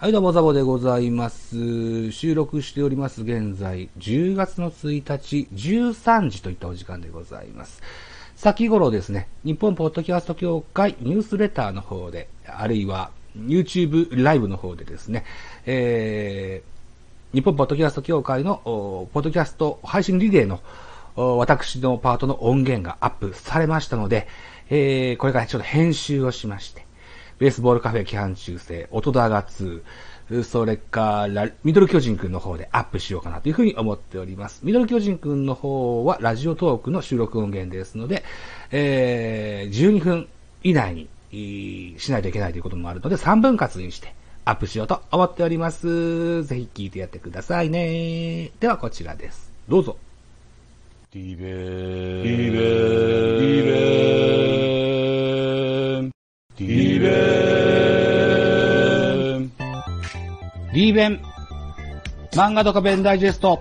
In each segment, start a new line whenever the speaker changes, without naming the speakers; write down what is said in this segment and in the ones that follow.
はい、どうも、ザボでございます。収録しております、現在、10月の1日、13時といったお時間でございます。先頃ですね、日本ポッドキャスト協会ニュースレターの方で、あるいは YouTube ライブの方でですね、えー、日本ポッドキャスト協会の、ポッドキャスト配信リレーの、私のパートの音源がアップされましたので、えー、これからちょっと編集をしまして、ベースボールカフェ期間中制、音ダガ2、それから、ミドル巨人くんの方でアップしようかなというふうに思っております。ミドル巨人くんの方はラジオトークの収録音源ですので、えー、12分以内にしないといけないということもあるので、3分割にしてアップしようと思っております。ぜひ聞いてやってくださいね。ではこちらです。どうぞ。
ディベー。
ディベー
ディベー。リベー。
リーベン、漫画とかベンダイジェスト。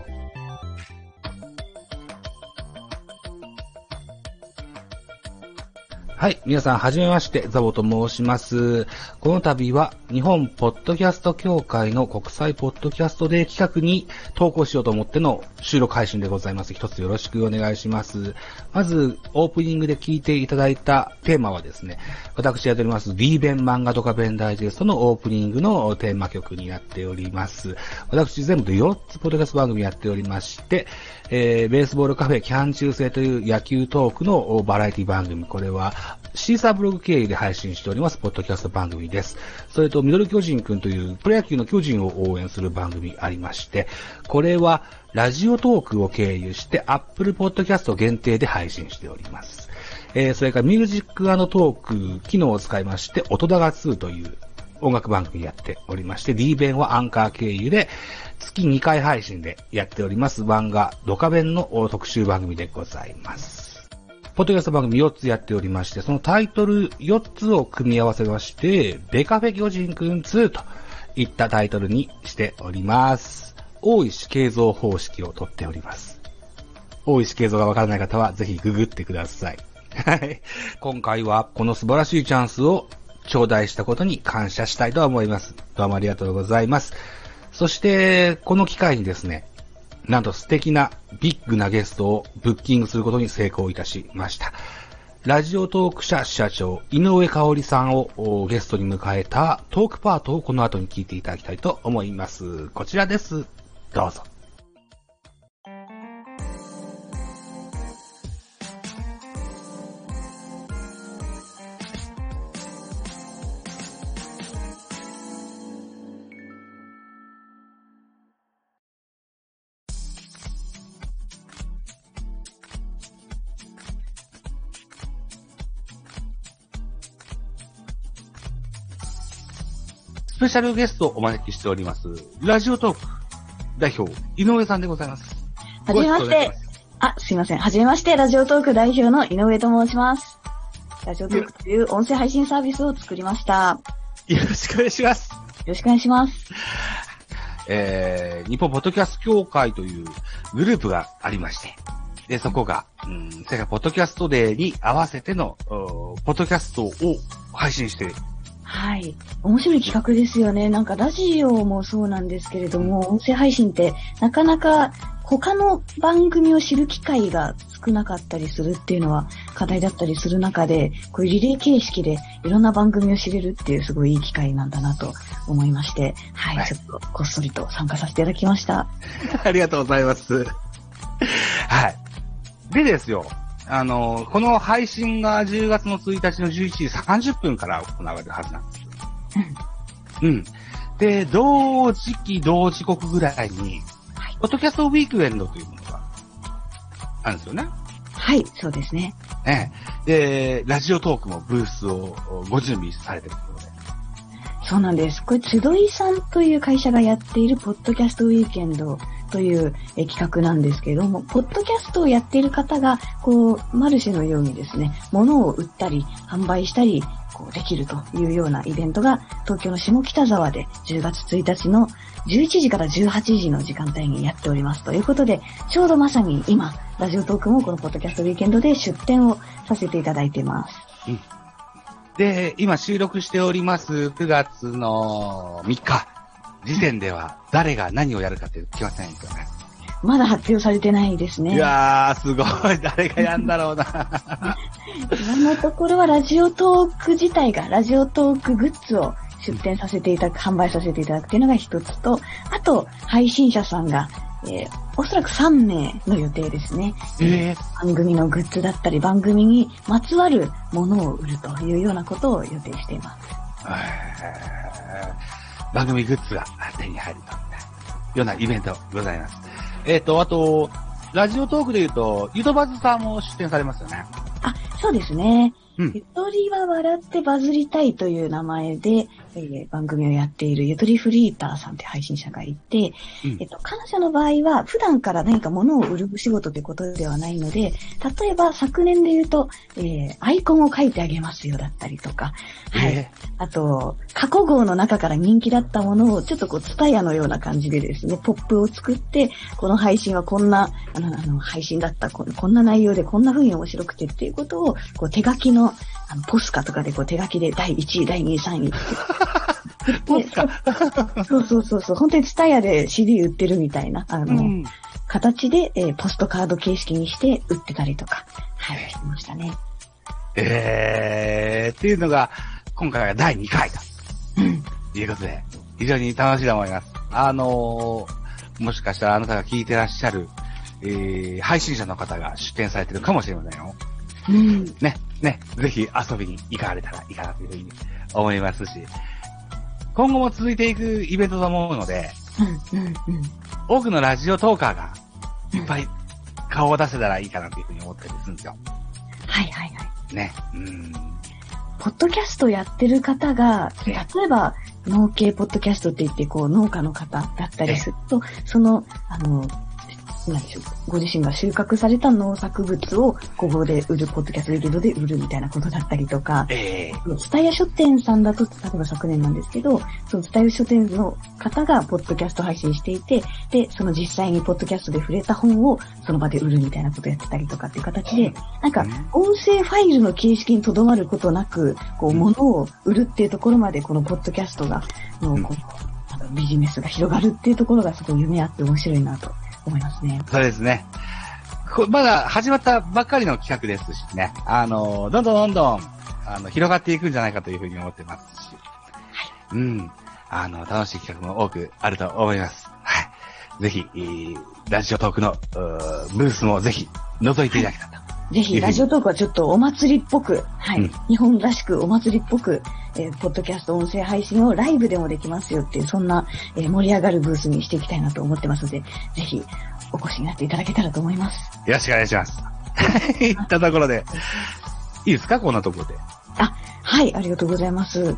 はい。皆さん、はじめまして、ザボと申します。この度は、日本ポッドキャスト協会の国際ポッドキャストデー企画に投稿しようと思っての収録配信でございます。一つよろしくお願いします。まず、オープニングで聞いていただいたテーマはですね、私やっております、D 弁漫画とか弁ダイジェストのオープニングのテーマ曲になっております。私全部で4つポッドキャスト番組やっておりまして、えー、ベースボールカフェキャン中制という野球トークのバラエティ番組、これはシーサーブログ経由で配信しております、ポッドキャスト番組です。それと、ミドル巨人くんというプロ野球の巨人を応援する番組ありまして、これはラジオトークを経由して、 Apple Podcast 限定で配信しております。えー、それからミュージックトーク機能を使いまして、音ダガ2という音楽番組やっておりまして、D 弁はアンカー経由で、月2回配信でやっております漫画、ドカ弁の特集番組でございます。ポッドキャスト番組4つやっておりまして、そのタイトル4つを組み合わせまして、ベカフェ巨人くん2といったタイトルにしております。大石形像方式をとっております。大石形像がわからない方はぜひググってください。はい。今回はこの素晴らしいチャンスを頂戴したことに感謝したいと思います。どうもありがとうございます。そして、この機会にですね、なんと素敵なビッグなゲストをブッキングすることに成功いたしました。ラジオトーク社社長、井上香織さんをゲストに迎えたトークパートをこの後に聞いていただきたいと思います。こちらです。どうぞ。ペシャルゲストをお招きしております。ラジオトーク代表、井上さんでございます。
はじめまして。あ、すいません。はじめまして、ラジオトーク代表の井上と申します。ラジオトークという音声配信サービスを作りました。
よろしくお願いします。
よろしくお願いします。
えー、日本ポッドキャスト協会というグループがありまして、で、そこが、うん、世界ポッドキャストデーに合わせての、ポッドキャストを配信して
はい。面白い企画ですよね。なんかラジオもそうなんですけれども、音声配信ってなかなか他の番組を知る機会が少なかったりするっていうのは課題だったりする中で、こういうリレー形式でいろんな番組を知れるっていうすごいいい機会なんだなと思いまして、はい、
はい
ちょっとこっそりと参加させていただきました。
ありがとうございます。はい。でですよ、あの、この配信が10月の1日の11時30分から行われるはずなんです。うん。で、同時期、同時刻ぐらいに、ポッドキャストウィークエンドというものがあるんですよね。
はい、そうですね。
ええ。で、ラジオトークもブースをご準備されてるところで。
そうなんです。これ、つどいさんという会社がやっているポッドキャストウィーケンドという企画なんですけども、ポッドキャストをやっている方が、こう、マルシェのようにですね、物を売ったり、販売したり、こう、できるというようなイベントが、東京の下北沢で10月1日の11時から18時の時間帯にやっております。ということで、ちょうどまさに今、ラジオトークもこのポッドキャストウィーケンドで出展をさせていただいています。
うんで、今収録しております9月の3日時点では誰が何をやるかって決まってないんですよね。
まだ発表されてないですね。
いやー、すごい。誰がやんだろうな。
今のところはラジオトーク自体が、ラジオトークグッズを出展させていただく、販売させていただくっていうのが一つと、あと、配信者さんが、えーおそらく3名の予定ですね。
え
番組のグッズだったり、番組にまつわるものを売るというようなことを予定しています。
ー番組グッズが手に入るというようなイベントございます。えっ、と、あと、ラジオトークで言うと、ゆとばずさんも出演されますよね。
あ、そうですね。
うん。
ゆとりは笑ってバズりたいという名前で、えー番組をやっているゆとりフリーターさんという配信者がいて、
うん。
えっと、彼女の場合は普段から何か物を売る仕事ということではないので、例えば昨年で言うと、えーアイコンを書いてあげますよだったりとか、はい。
え
あと、過去号の中から人気だったものを、ちょっとこう、ツタヤのような感じでですね、ポップを作って、この配信はこんな、あの、あの配信だったこ、こんな内容でこんな風に面白くてっていうことを、こう、手書きの、あの、ポスカとかでこう、手書きで第1位、第2位、3位 って。
ポスカ
そうそうそうそう、本当にツタヤで CD 売ってるみたいな、あの、
うん。
形で、えーポストカード形式にして売ってたりとか、はい、してましたね。
えー、っていうのが、今回が第2回と
うん。
いうことで、非常に楽しいと思います。あのー、もしかしたらあなたが聞いてらっしゃる、えー、配信者の方が出展されてるかもしれませんよ。
うん。
ね、ね、ぜひ遊びに行かれたらいいかなというふうに思いますし、今後も続いていくイベントと思うので、
うん、うん、うん。
多くのラジオトーカーがいっぱい顔を出せたらいいかなというふうに思ったりするんですよ。
はい、はい、はい。
ね。うん。
ポッドキャストやってる方が、
え
例えば、農系ポッドキャストって言って、こう、農家の方だったりすると、その、あの、何でしょう、ご自身が収穫された農作物を、ここで売る、ポッドキャストフィールドで売るみたいなことだったりとか、
ええ。
ツタヤ書店さんだと、例えば昨年なんですけど、そのツタヤ書店の方がポッドキャスト配信していて、で、その実際にポッドキャストで触れた本をその場で売るみたいなことをやってたりとかっていう形で、なんか、音声ファイルの形式にとどまることなく、こう、
うん
物を売るっていうところまで、このポッドキャストが、の
うん。
こうビジネスが広がるっていうところがすごい夢あって面白いなと思いますね。
そうですね。こまだ始まったばっかりの企画ですしね。あの、どんどんどんどん、あの、広がっていくんじゃないかというふうに思ってますし。うん。あの、楽しい企画も多くあると思います。はい。ぜひ、えーラジオトークの、うーブースもぜひ、覗いていただけたらと。
ぜひ、ラジオトークはちょっとお祭りっぽく、はい。
うん
日本らしくお祭りっぽく、えーポッドキャスト音声配信をライブでもできますよっていう、そんな、えー盛り上がるブースにしていきたいなと思ってますので、ぜひ、お越しになっていただけたらと思います。
よろしくお願いします。はい。いったところで、いいですか？こんなところで。
はい、ありがとうございます。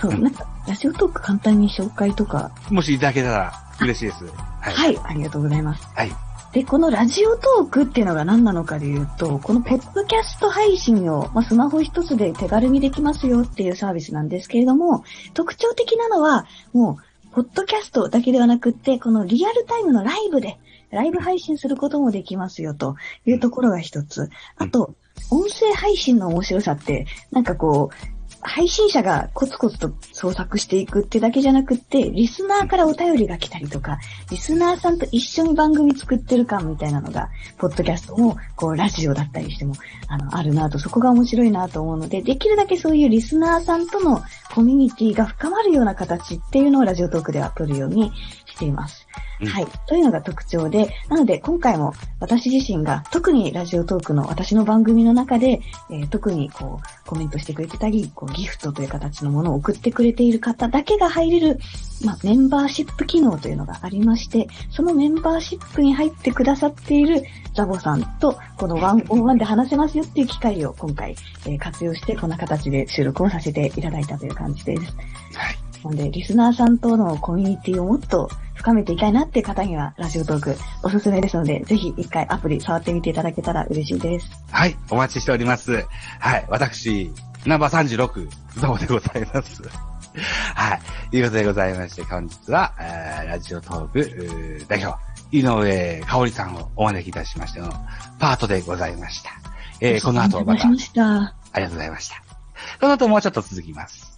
そう、
うん
なんか、ラジオトーク簡単に紹介とか、
もしいただけたら嬉しいです。はい。
はい、ありがとうございます。
はい。
で、このラジオトークっていうのが何なのかでいうと、このポッドキャスト配信を、まあ、スマホ一つで手軽にできますよっていうサービスなんですけれども、特徴的なのは、もう、ポッドキャストだけではなくって、このリアルタイムのライブで、ライブ配信することもできますよというところが一つ。あと、音声配信の面白さって、なんかこう、配信者がコツコツと創作していくってだけじゃなくって、リスナーからお便りが来たりとか、リスナーさんと一緒に番組作ってる感みたいなのが、ポッドキャストも、こう、ラジオだったりしても、あの、あるなと、そこが面白いなと思うので、できるだけそういうリスナーさんとのコミュニティが深まるような形っていうのをラジオトークでは取るようにしています。
うん
はい。というのが特徴で、なので今回も私自身が特にラジオトークの私の番組の中で、えー特にこうコメントしてくれてたり、こうギフトという形のものを送ってくれている方だけが入れる、まあ、メンバーシップ機能というのがありまして、そのメンバーシップに入ってくださっているザボさんとこのワンオンワンで話せますよっていう機会を今回、えー活用してこんな形で収録をさせていただいたという感じです。
はい。
なので、リスナーさんとのコミュニティをもっと深めていきたいなっていう方には、ラジオトークおすすめですので、ぜひ一回アプリ触ってみていただけたら嬉しいです。
はい、お待ちしております。はい、私、ナンバー36、ゾウでございます。はい、いうことでございまして、本日は、えーラジオトーク代表、井上香織さんをお招きいたしましてのパートでございました。えーこの後また、あ。りがとうございました。この後もうちょっと続きます。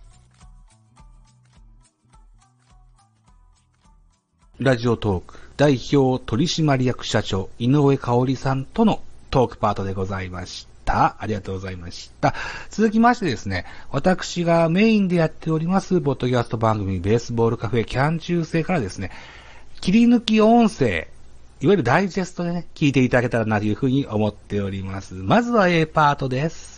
ラジオトーク代表取締役社長井上香織さんとのトークパートでございました。ありがとうございました。続きましてですね、私がメインでやっております、ポッドキャスト番組ベースボールカフェキャン中世からですね、切り抜き音声、いわゆるダイジェストでね、聞いていただけたらなというふうに思っております。まずは A パートです。